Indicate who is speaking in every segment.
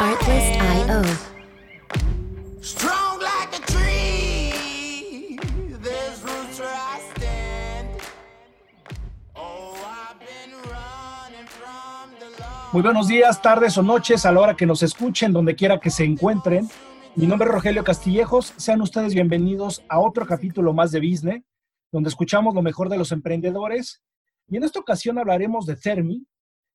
Speaker 1: Artlist.io.
Speaker 2: Strong like a tree. There's roots where I stand. Oh, I've been running from the law.
Speaker 3: Muy buenos días, tardes o noches a la hora que nos escuchen, donde quiera que se encuentren. Mi nombre es Rogelio Castillejos. Sean ustedes bienvenidos a otro capítulo más de Business, donde escuchamos lo mejor de los emprendedores. Y en esta ocasión hablaremos de Cermi,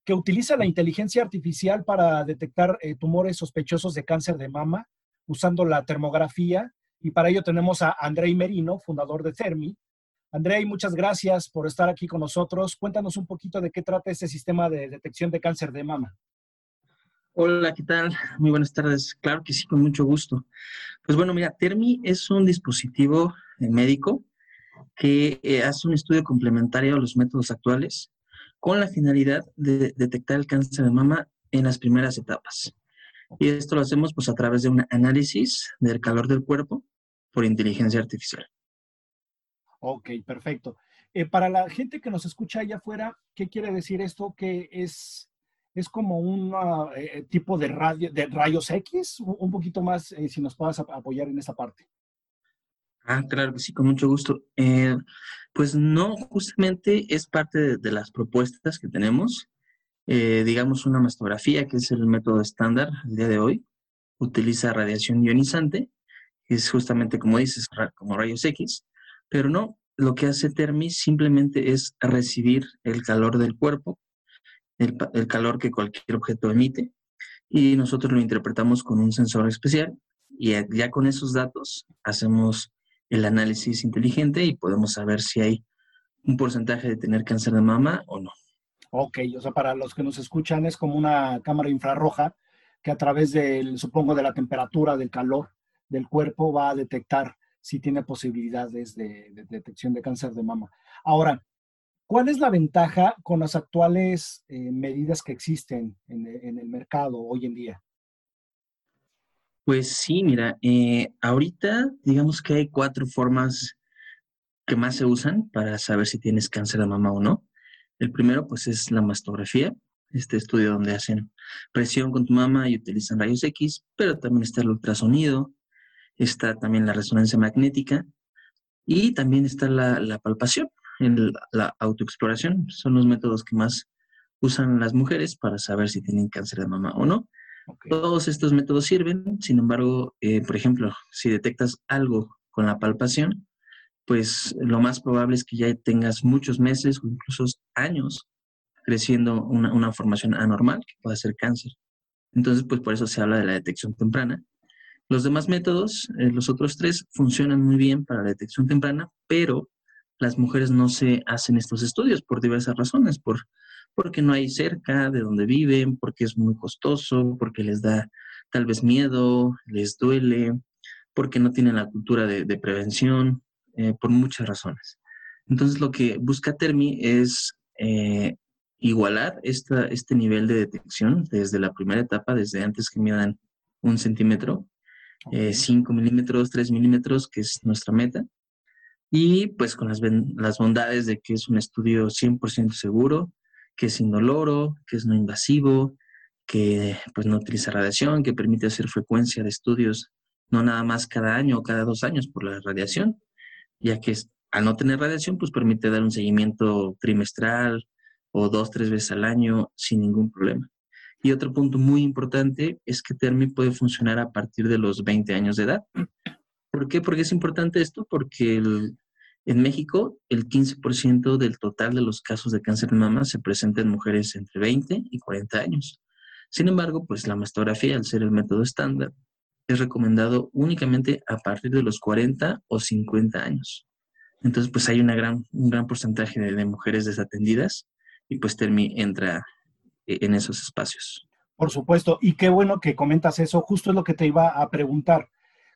Speaker 3: que utiliza la inteligencia artificial para detectar eh, tumores sospechosos de cáncer de mama usando la termografía. Y para ello tenemos a Andrei Merino, fundador de Cermi. Andrei, muchas gracias por estar aquí con nosotros. Cuéntanos un poquito de qué trata este sistema de detección de cáncer de mama.
Speaker 4: Hola, ¿qué tal? Muy buenas tardes. Claro que sí, con mucho gusto. Pues bueno, mira, Termi es un dispositivo eh, médico que eh, hace un estudio complementario a los métodos actuales con la finalidad de detectar el cáncer de mama en las primeras etapas. Y esto lo hacemos pues a través de un análisis del calor del cuerpo por inteligencia artificial.
Speaker 3: Ok, perfecto. Eh, para la gente que nos escucha allá afuera, ¿qué quiere decir esto? Que es, es como un eh, tipo de, radio, de rayos X, un, poquito más, eh, si nos puedas ap- apoyar en esa parte.
Speaker 4: Ah, claro que sí, con mucho gusto. Eh, pues no, justamente es parte de, las propuestas que tenemos. Eh, digamos, una mastografía, que es el método estándar el día de hoy, utiliza radiación ionizante, que es justamente como dices, como rayos X, pero no, lo que hace Termi simplemente es recibir el calor del cuerpo, el, el calor que cualquier objeto emite, y nosotros lo interpretamos con un sensor especial, y ya con esos datos hacemos el análisis inteligente y podemos saber si hay un porcentaje de tener cáncer de mama o no.
Speaker 3: Ok, o sea, para los que nos escuchan es como una cámara infrarroja que a través del, supongo, de la temperatura, del calor del cuerpo va a detectar si tiene posibilidades de, de detección de cáncer de mama. Ahora, ¿cuál es la ventaja con las actuales eh, medidas que existen en, en el mercado hoy en día?
Speaker 4: Pues sí, mira, eh, ahorita digamos que hay cuatro formas que más se usan para saber si tienes cáncer de mama o no. El primero, pues, es la mastografía, este estudio donde hacen presión con tu mama y utilizan rayos X, pero también está el ultrasonido, está también la resonancia magnética y también está la, palpación, el- la autoexploración. Son los métodos que más usan las mujeres para saber si tienen cáncer de mama o no. Todos estos métodos sirven, sin embargo, eh, por ejemplo, si detectas algo con la palpación, pues lo más probable es que ya tengas muchos meses o incluso años creciendo una, una formación anormal que pueda ser cáncer. Entonces, pues por eso se habla de la detección temprana. Los demás métodos, eh, los otros tres, funcionan muy bien para la detección temprana, pero las mujeres no se hacen estos estudios por diversas razones, por, porque no hay cerca de donde viven, porque es muy costoso, porque les da tal vez miedo, les duele, porque no tienen la cultura de, de prevención, eh, por muchas razones. Entonces, lo que busca Termi es eh, igualar esta, este nivel de detección desde la primera etapa, desde antes que midan un centímetro,
Speaker 3: ok.
Speaker 4: 5 milímetros, 3 milímetros, que es nuestra meta. Y pues con las, las bondades de que es un estudio 100% seguro, que es indoloro, que es no invasivo, que pues no utiliza radiación, que permite hacer frecuencia de estudios no nada más cada año o cada dos años por la radiación, ya que al no tener radiación pues permite dar un seguimiento trimestral o dos, tres veces al año sin ningún problema. Y otro punto muy importante es que Termi puede funcionar a partir de los 20 años de edad. ¿Por qué? Porque es importante esto, porque el- en México el 15% del total de los casos de cáncer de mama se presenta en mujeres entre 20 y 40 años. Sin embargo, pues la mastografía, al ser el método estándar, es recomendado únicamente a partir de los 40 o 50 años. Entonces, pues hay una gran, un gran porcentaje de, mujeres desatendidas y pues Termi entra eh, en esos espacios.
Speaker 3: Por supuesto, y qué bueno que comentas eso, justo es lo que te iba a preguntar.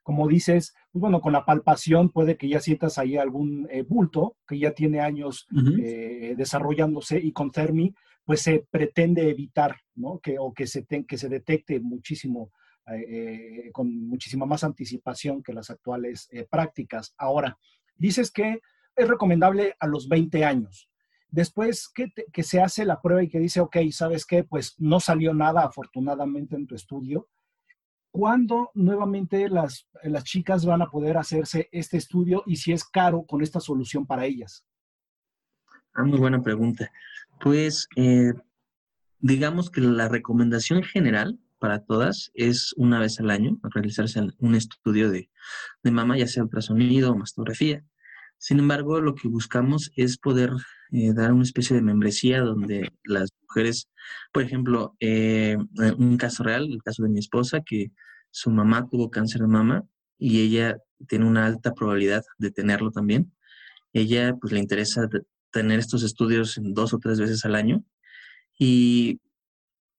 Speaker 3: Como dices, pues bueno, con la palpación puede que ya sientas ahí algún eh, bulto que ya tiene años eh, desarrollándose y con Termi, pues se pretende evitar, ¿no? Que, o que se, que se detecte muchísimo, eh, con muchísima más anticipación que las actuales prácticas. Ahora, dices que es recomendable a los 20 años. Después que, te- que se hace la prueba y que dice, ok, ¿sabes qué? Pues no salió nada afortunadamente en tu estudio. ¿Cuándo nuevamente las, las chicas van a poder hacerse este estudio y si es caro con esta solución para ellas?
Speaker 4: Ah, muy buena pregunta. Pues eh, digamos que la recomendación general para todas es una vez al año realizarse un estudio de, de mama, ya sea ultrasonido o mastografía. Sin embargo, lo que buscamos es poder eh, dar una especie de membresía donde las mujeres, por ejemplo, eh, un caso real, el caso de mi esposa, que su mamá tuvo cáncer de mama y ella tiene una alta probabilidad de tenerlo también. Ella pues le interesa tener estos estudios dos o tres veces al año y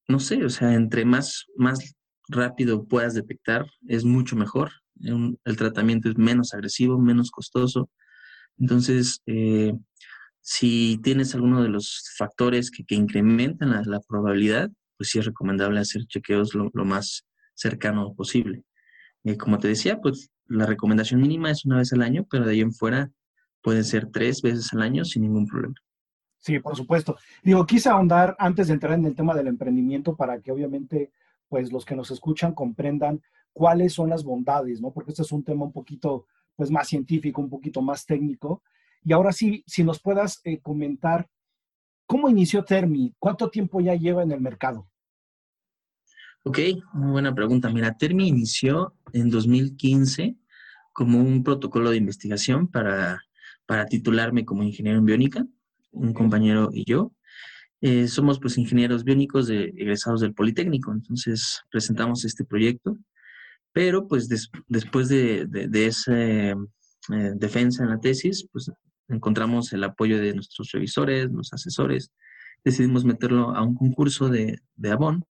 Speaker 4: no sé, o sea, entre más, más rápido puedas detectar, es mucho mejor. El tratamiento es menos agresivo, menos costoso. Entonces, eh, si tienes alguno de los factores que, que incrementan la, la probabilidad, pues sí es recomendable hacer chequeos lo, lo más cercano posible. Eh, como te decía, pues la recomendación mínima es una vez al año, pero de ahí en fuera pueden ser tres veces al año sin ningún problema.
Speaker 3: Sí, por supuesto. Digo, quise ahondar antes de entrar en el tema del emprendimiento para que obviamente, pues los que nos escuchan comprendan cuáles son las bondades, ¿no? Porque este es un tema un poquito, pues más científico, un poquito más técnico. Y ahora sí, si nos puedas eh, comentar, ¿cómo inició Termi? ¿Cuánto tiempo ya lleva en el mercado?
Speaker 4: Ok, muy buena pregunta. Mira, Termi inició en 2015 como un protocolo de investigación para, para titularme como ingeniero en biónica, un compañero y yo. Eh, somos pues ingenieros biónicos de, egresados del Politécnico, entonces presentamos este proyecto, pero pues des- después de, de, de esa eh, defensa en la tesis, pues encontramos el apoyo de nuestros revisores, los asesores, decidimos meterlo a un concurso de, de Avon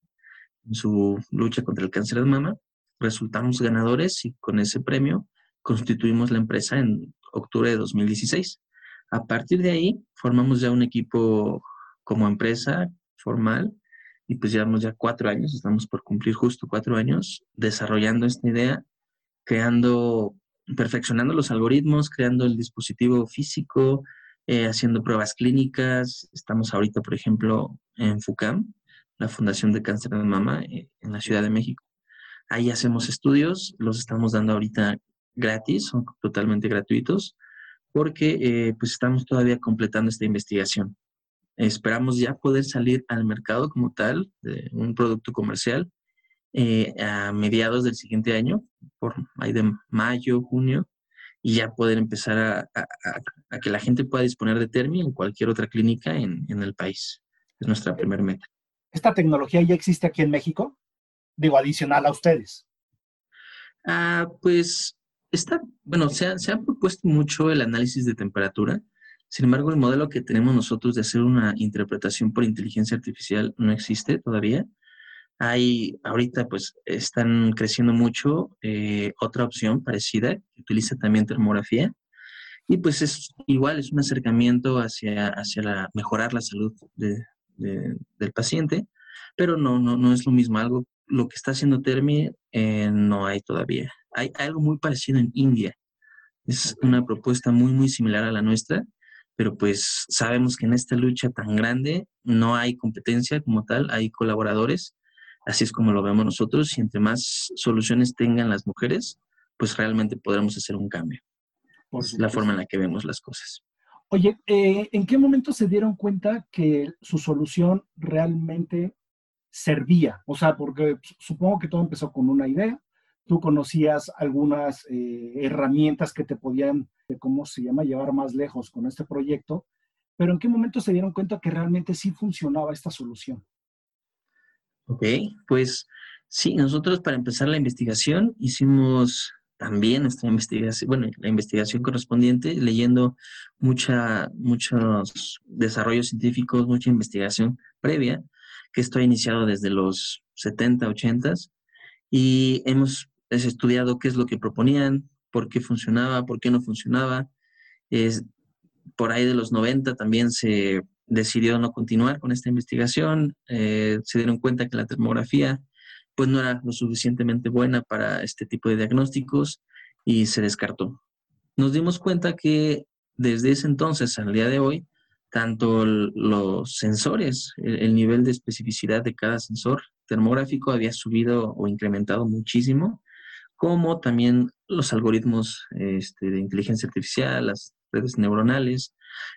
Speaker 4: en su lucha contra el cáncer de mama, resultamos ganadores y con ese premio constituimos la empresa en octubre de 2016. A partir de ahí formamos ya un equipo como empresa formal y pues llevamos ya cuatro años, estamos por cumplir justo cuatro años desarrollando esta idea, creando, perfeccionando los algoritmos, creando el dispositivo físico, eh, haciendo pruebas clínicas. Estamos ahorita, por ejemplo, en FUCAM, la Fundación de Cáncer de Mama eh, en la Ciudad de México. Ahí hacemos estudios, los estamos dando ahorita gratis, son totalmente gratuitos, porque eh, pues estamos todavía completando esta investigación. Esperamos ya poder salir al mercado como tal, de un producto comercial, eh, a mediados del siguiente año, por ahí de mayo, junio, y ya poder empezar a, a, a, que la gente pueda disponer de Termi en cualquier otra clínica en, en el país. Es nuestra primera meta.
Speaker 3: ¿Esta tecnología ya existe aquí en México? Digo, adicional a ustedes.
Speaker 4: Ah, pues está, bueno, se ha, propuesto mucho el análisis de temperatura. Sin embargo, el modelo que tenemos nosotros de hacer una interpretación por inteligencia artificial no existe todavía. Hay, ahorita pues están creciendo mucho eh, otra opción parecida que utiliza también termografía y pues es igual, es un acercamiento hacia, hacia la, mejorar la salud de, de, del paciente, pero no, no, no es lo mismo. Algo, lo que está haciendo Termi eh, no hay todavía. Hay algo muy parecido en India. Es una propuesta muy, muy similar a la nuestra, pero pues sabemos que en esta lucha tan grande no hay competencia como tal, hay colaboradores, así es como lo vemos nosotros, y entre más soluciones tengan las mujeres, pues realmente podremos hacer un cambio. Es la forma en la que vemos las cosas.
Speaker 3: Oye, eh, ¿en qué momento se dieron cuenta que su solución realmente servía? O sea, porque supongo que todo empezó con una idea, tú conocías algunas eh, herramientas que te podían, ¿cómo se llama?, llevar más lejos con este proyecto, pero ¿en qué momento se dieron cuenta que realmente sí funcionaba esta solución?
Speaker 4: Ok, pues sí, nosotros para empezar la investigación hicimos también nuestra investigación, bueno, la investigación correspondiente, leyendo mucha, muchos desarrollos científicos, mucha investigación previa, que esto ha iniciado desde los 70, 80 y hemos estudiado qué es lo que proponían, por qué funcionaba, por qué no funcionaba. Es, por ahí de los 90 también se decidió no continuar con esta investigación, eh, se dieron cuenta que la termografía pues no era lo suficientemente buena para este tipo de diagnósticos y se descartó. Nos dimos cuenta que desde ese entonces al día de hoy tanto los sensores, el, nivel de especificidad de cada sensor termográfico había subido o incrementado muchísimo, como también los algoritmos este, de inteligencia artificial, las redes neuronales,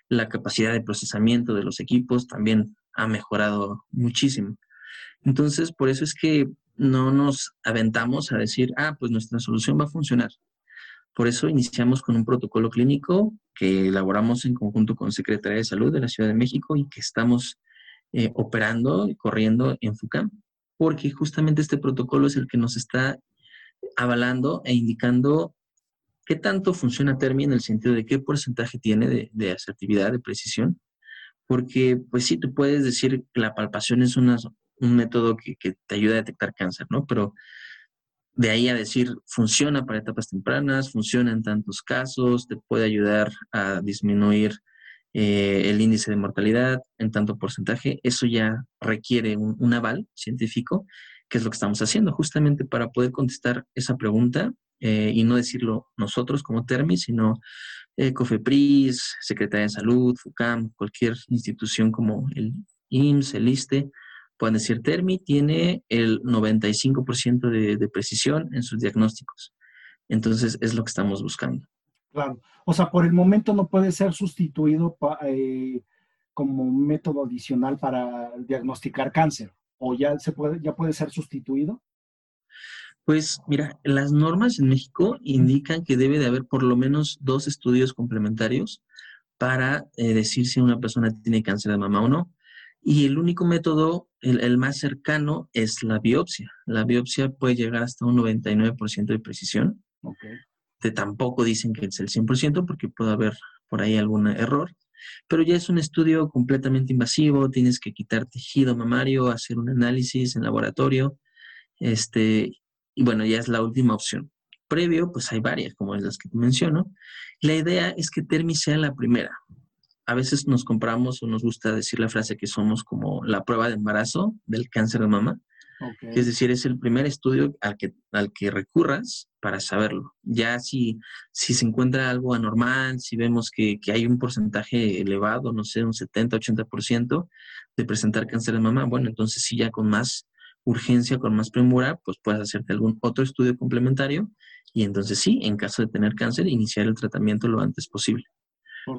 Speaker 4: la capacidad de procesamiento de los equipos también ha mejorado muchísimo. Entonces, por eso es que no nos aventamos a decir, ah, pues nuestra solución va a funcionar. Por eso iniciamos con un protocolo clínico que elaboramos en conjunto con Secretaría de Salud de la Ciudad de México y que estamos eh, operando y corriendo en FUCAM, porque justamente este protocolo es el que nos está avalando e indicando qué tanto funciona Termi en el sentido de qué porcentaje tiene de, asertividad, de precisión, porque pues sí, tú puedes decir que la palpación es un método que, te ayuda a detectar cáncer, ¿no? Pero de ahí a decir, funciona para etapas tempranas, funciona en tantos casos, te puede ayudar a disminuir eh, el índice de mortalidad en tanto porcentaje, eso ya requiere un, aval científico, que es lo que estamos haciendo, justamente para poder contestar esa pregunta eh, y no decirlo nosotros como Termi, sino eh, COFEPRIS, Secretaría de Salud, FUCAM, cualquier institución como el IMSS, el ISTE, pueden decir, Termi tiene el 95% de, de precisión en sus diagnósticos. Entonces, es lo que estamos buscando.
Speaker 3: Claro. O sea, por el momento no puede ser sustituido eh, como método adicional para diagnosticar cáncer. ¿O ya, se puede, ya puede ser sustituido?
Speaker 4: Pues mira, las normas en México indican que debe de haber por lo menos dos estudios complementarios para eh, decir si una persona tiene cáncer de mama o no. Y el único método, el, más cercano, es la biopsia. La biopsia puede llegar hasta un 99% de precisión. Okay. Te tampoco dicen que es el 100% porque puede haber por ahí algún error. Pero ya es un estudio completamente invasivo, tienes que quitar tejido mamario, hacer un análisis en laboratorio. Este, y bueno, ya es la última opción. Previo, pues hay varias, como las que te menciono. La idea es que Termi sea la primera a veces nos compramos o nos gusta decir la frase que somos como la prueba de embarazo del cáncer de mama. Es decir, es el primer estudio al que, al que recurras para saberlo. Ya si, si se encuentra algo anormal, si vemos que, que hay un porcentaje elevado, no sé, un 70, 80% de presentar cáncer de mama, bueno, entonces sí ya con más urgencia, con más premura, pues puedes hacerte algún otro estudio complementario y entonces sí, en caso de tener cáncer, iniciar el tratamiento lo antes posible.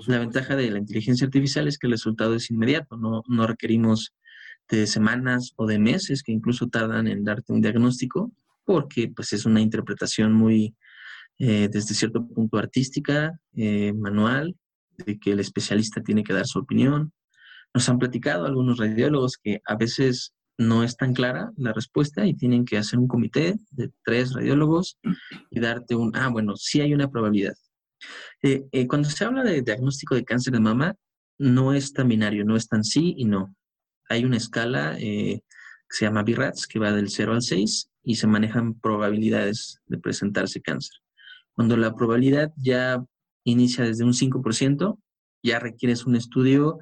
Speaker 4: La ventaja de la inteligencia artificial es que el resultado es inmediato, no, no requerimos de semanas o de meses que incluso tardan en darte un diagnóstico, porque pues es una interpretación muy, eh, desde cierto punto artística, eh, manual, de que el especialista tiene que dar su opinión. Nos han platicado algunos radiólogos que a veces no es tan clara la respuesta y tienen que hacer un comité de tres radiólogos y darte un, ah, bueno, sí hay una probabilidad, eh, eh, cuando se habla de diagnóstico de cáncer de mama, no es tan binario, no es tan sí y no. Hay una escala eh, que se llama BIRATS, que va del 0 al 6 y se manejan probabilidades de presentarse cáncer. Cuando la probabilidad ya inicia desde un 5%, ya requieres un estudio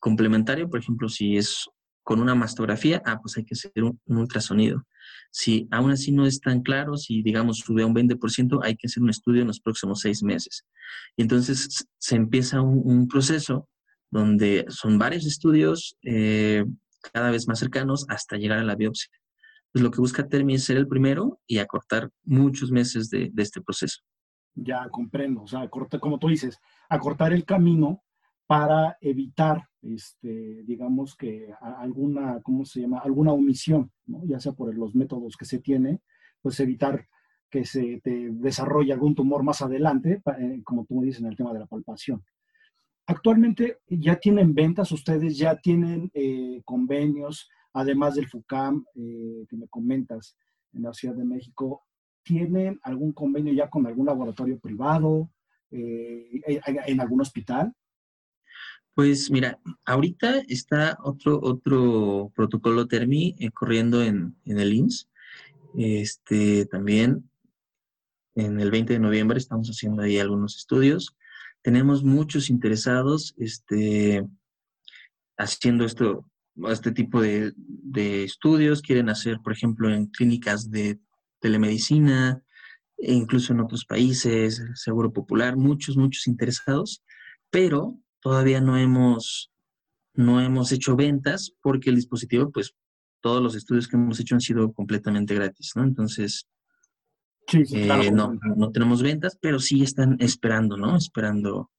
Speaker 4: complementario, por ejemplo, si es con una mastografía, ah, pues hay que hacer un ultrasonido. Si aún así no es tan claro, si digamos sube a un 20%, hay que hacer un estudio en los próximos seis meses. Y entonces se empieza un, proceso donde son varios estudios eh, cada vez más cercanos hasta llegar a la biopsia. Pues lo que busca Termi es ser el primero y acortar muchos meses de, este proceso.
Speaker 3: Ya comprendo, o sea, acortar, como tú dices, acortar el camino para evitar, este, digamos que alguna, ¿cómo se llama? Alguna omisión, ya sea por los métodos que se tiene, pues evitar que se desarrolle algún tumor más adelante, eh, como tú dices en el tema de la palpación. Actualmente ya tienen ventas, ustedes ya tienen eh, convenios, además del FUCAM eh, que me comentas en la Ciudad de México, ¿tienen algún convenio ya con algún laboratorio privado, en algún hospital?
Speaker 4: Pues mira, ahorita está otro, otro protocolo Termi eh, corriendo en, el IMSS. Este, también en el 20 de noviembre estamos haciendo ahí algunos estudios. Tenemos muchos interesados este, haciendo esto, este tipo de, de estudios. Quieren hacer, por ejemplo, en clínicas de telemedicina, e incluso en otros países, Seguro Popular, muchos, muchos interesados, pero todavía no hemos no hemos hecho ventas porque el dispositivo, pues todos los estudios que hemos hecho han sido completamente gratis, ¿no? Entonces,
Speaker 3: Sí, sí, claro,
Speaker 4: eh, no, no tenemos ventas, pero sí están esperando, ¿no? Esperando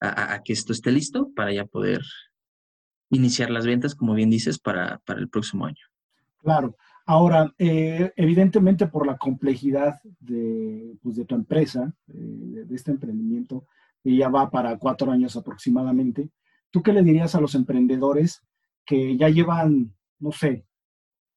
Speaker 4: a, que esto esté listo para ya poder iniciar las ventas, como bien dices, para, para el próximo año.
Speaker 3: Claro. Ahora, eh, evidentemente por la complejidad de, pues, de tu empresa, eh, de este emprendimiento, que ya va para cuatro años aproximadamente, ¿tú qué le dirías a los emprendedores que ya llevan, no sé,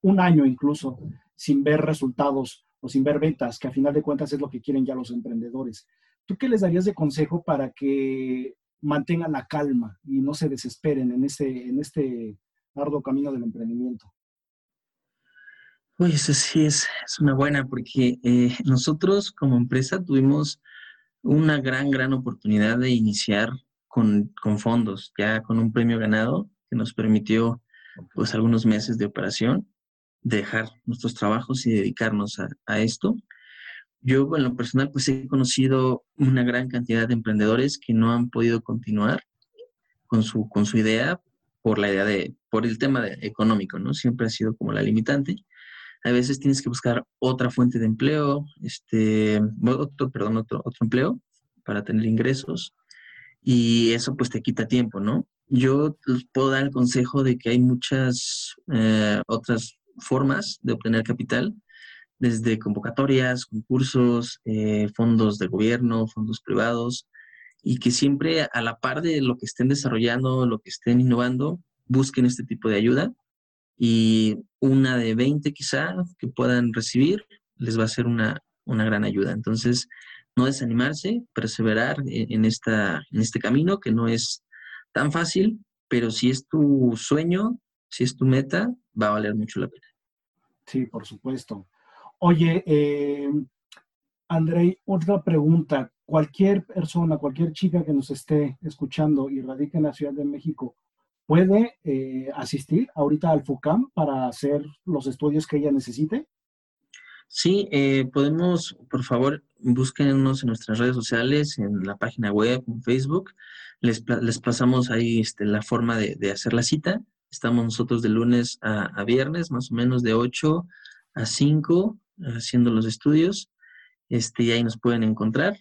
Speaker 3: un año incluso sin ver resultados o sin ver ventas, que a final de cuentas es lo que quieren ya los emprendedores? ¿Tú qué les darías de consejo para que mantengan la calma y no se desesperen en este, en este arduo camino del emprendimiento?
Speaker 4: Uy, eso sí es, es una buena, porque eh, nosotros como empresa tuvimos una gran, gran oportunidad de iniciar con, con fondos, ya con un premio ganado que nos permitió pues algunos meses de operación, dejar nuestros trabajos y dedicarnos a, esto. Yo en lo personal pues he conocido una gran cantidad de emprendedores que no han podido continuar con su, con su idea por la idea de, por el tema de- económico, ¿no? Siempre ha sido como la limitante. A veces tienes que buscar otra fuente de empleo, este, otro, perdón, otro, otro empleo para tener ingresos y eso pues te quita tiempo, ¿no? Yo puedo dar el consejo de que hay muchas eh, otras formas de obtener capital, desde convocatorias, concursos, eh, fondos de gobierno, fondos privados, y que siempre a la par de lo que estén desarrollando, lo que estén innovando, busquen este tipo de ayuda y una de 20 quizá que puedan recibir les va a ser una, una gran ayuda. Entonces, no desanimarse, perseverar en, en esta, en este camino que no es tan fácil, pero si es tu sueño, si es tu meta, va a valer mucho la pena.
Speaker 3: Sí, por supuesto. Oye, eh, Andrei, otra pregunta. Cualquier persona, cualquier chica que nos esté escuchando y radique en la Ciudad de México, ¿puede eh, asistir ahorita al FUCAM para hacer los estudios que ella necesite?
Speaker 4: Sí, eh, podemos, por favor, búsquenos en nuestras redes sociales, en la página web, en Facebook. Les, les pasamos ahí este, la forma de, hacer la cita. Estamos nosotros de lunes a, a viernes, más o menos de 8 a 5, haciendo los estudios. Este, y ahí nos pueden encontrar.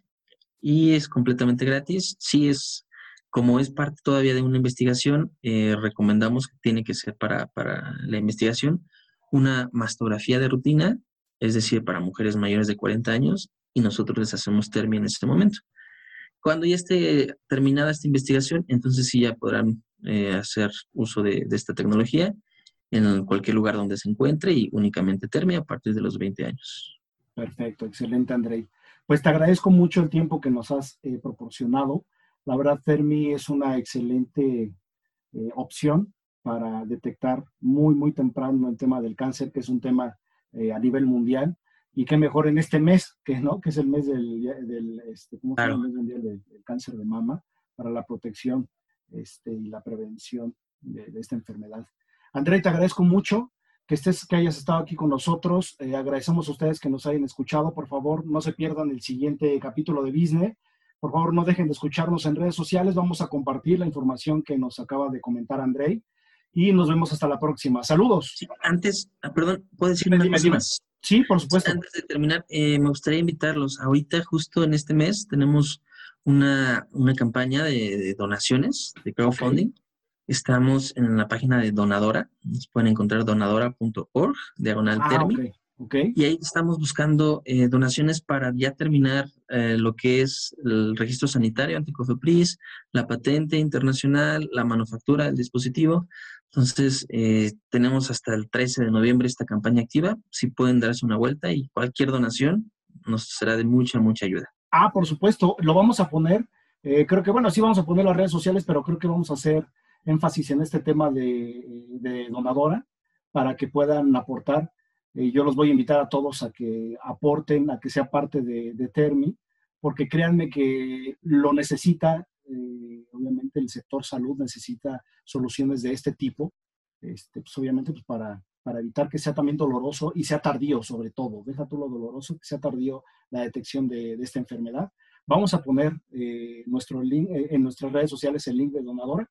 Speaker 4: Y es completamente gratis. Sí es, como es parte todavía de una investigación, eh, recomendamos que tiene que ser para, para la investigación una mastografía de rutina es decir, para mujeres mayores de 40 años, y nosotros les hacemos término en este momento. Cuando ya esté terminada esta investigación, entonces sí ya podrán eh, hacer uso de, de, esta tecnología en cualquier lugar donde se encuentre y únicamente termi a partir de los 20 años.
Speaker 3: Perfecto, excelente, Andrei. Pues te agradezco mucho el tiempo que nos has eh, proporcionado. La verdad, Termi es una excelente eh, opción para detectar muy, muy temprano el tema del cáncer, que es un tema eh, a nivel mundial. Y qué mejor en este mes, que, ¿no? que es el mes del, del este, ¿cómo
Speaker 4: Claro.
Speaker 3: El mes del, del cáncer de mama, para la protección este, y la prevención de, de esta enfermedad. André, te agradezco mucho que estés, que hayas estado aquí con nosotros. Eh, agradecemos a ustedes que nos hayan escuchado. Por favor, no se pierdan el siguiente capítulo de Business. Por favor, no dejen de escucharnos en redes sociales. Vamos a compartir la información que nos acaba de comentar Andrei. Y nos vemos hasta la próxima. Saludos.
Speaker 4: Sí, antes, ah, perdón, ¿puedo decir
Speaker 3: Dime,
Speaker 4: una cosa
Speaker 3: dime.
Speaker 4: más?
Speaker 3: Sí, por supuesto.
Speaker 4: Antes de terminar, eh, me gustaría invitarlos. Ahorita, justo en este mes, tenemos una, una campaña de, de donaciones, de crowdfunding. Estamos en la página de Donadora. Nos pueden encontrar donadora.org, diagonal
Speaker 3: Ah. Ok. ok.
Speaker 4: Y ahí estamos buscando eh, donaciones para ya terminar eh, lo que es el registro sanitario ante COFEPRIS, la patente internacional, la manufactura del dispositivo. Entonces, eh, tenemos hasta el 13 de noviembre esta campaña activa. Si pueden darse una vuelta y cualquier donación nos será de mucha, mucha ayuda.
Speaker 3: Ah, por supuesto, lo vamos a poner. eh, creo que, bueno, sí vamos a poner las redes sociales, pero creo que vamos a hacer énfasis en este tema de, de donadora para que puedan aportar. Eh, yo los voy a invitar a todos a que aporten, a que sea parte de, de Termi, porque créanme que lo necesita, eh, obviamente el sector salud necesita soluciones de este tipo, este, pues obviamente pues para, para evitar que sea también doloroso y sea tardío sobre todo. Deja tú lo doloroso, que sea tardío la detección de, de esta enfermedad. Vamos a poner eh, nuestro link, en nuestras redes sociales el link de donadora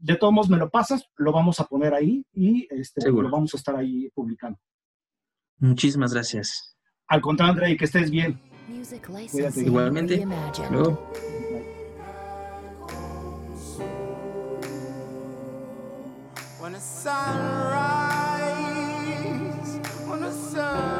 Speaker 3: de todos modos me lo pasas, lo vamos a poner ahí y este, lo vamos a estar ahí publicando.
Speaker 4: Muchísimas gracias.
Speaker 3: Al contrario, André, que estés bien. Cuídate.
Speaker 4: Igualmente. Luego.
Speaker 2: When the sun rise, when the sun